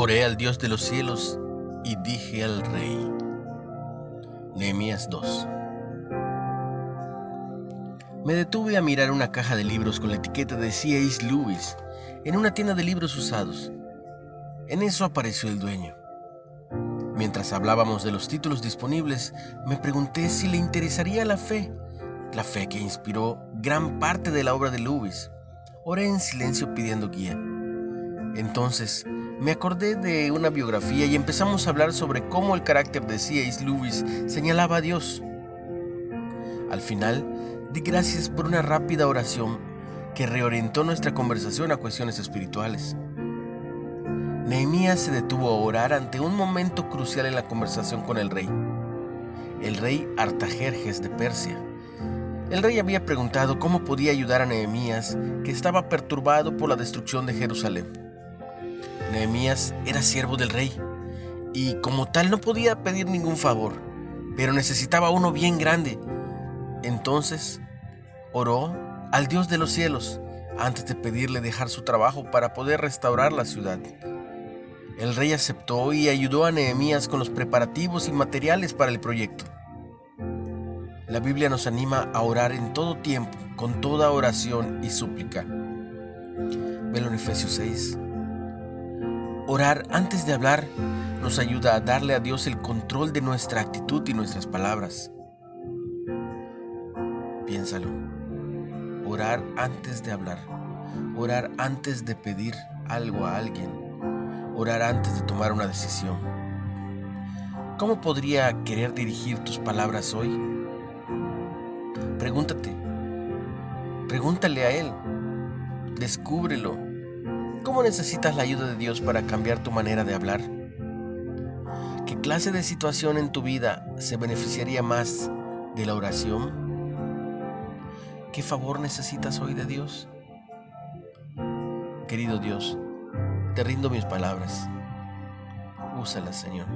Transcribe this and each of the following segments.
Oré al Dios de los cielos y dije al Rey. Nehemías 2. Me detuve a mirar una caja de libros con la etiqueta de C.H. Lewis en una tienda de libros usados. En eso apareció el dueño. Mientras hablábamos de los títulos disponibles, me pregunté si le interesaría la fe, la fe que inspiró gran parte de la obra de Lewis. Oré en silencio pidiendo guía. Entonces, me acordé de una biografía y empezamos a hablar sobre cómo el carácter de C.S. Lewis señalaba a Dios. Al final, di gracias por una rápida oración que reorientó nuestra conversación a cuestiones espirituales. Nehemías se detuvo a orar ante un momento crucial en la conversación con el rey, el rey Artajerjes de Persia. El rey había preguntado cómo podía ayudar a Nehemías, que estaba perturbado por la destrucción de Jerusalén. Nehemías era siervo del rey y como tal no podía pedir ningún favor, pero necesitaba uno bien grande. Entonces oró al Dios de los cielos antes de pedirle dejar su trabajo para poder restaurar la ciudad. El rey aceptó y ayudó a Nehemías con los preparativos y materiales para el proyecto. La Biblia nos anima a orar en todo tiempo, con toda oración y súplica. Velo en Efesios 6, Orar antes de hablar nos ayuda a darle a Dios el control de nuestra actitud y nuestras palabras. Piénsalo. Orar antes de hablar. Orar antes de pedir algo a alguien. Orar antes de tomar una decisión. ¿Cómo podría querer dirigir tus palabras hoy? Pregúntate. Pregúntale a Él. Descúbrelo ¿Cómo necesitas la ayuda de Dios para cambiar tu manera de hablar? ¿Qué clase de situación en tu vida se beneficiaría más de la oración? ¿Qué favor necesitas hoy de Dios? Querido Dios, te rindo mis palabras. Úsalas, Señor.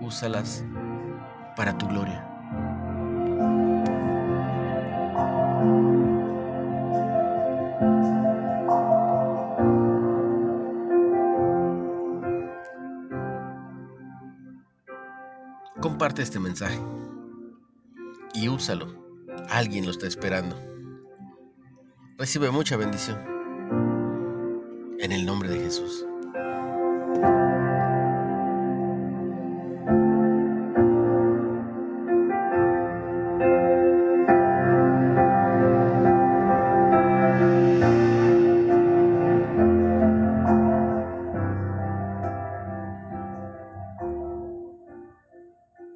Úsalas para tu gloria. Comparte este mensaje y úsalo. Alguien lo está esperando. Recibe mucha bendición. En el nombre de Jesús.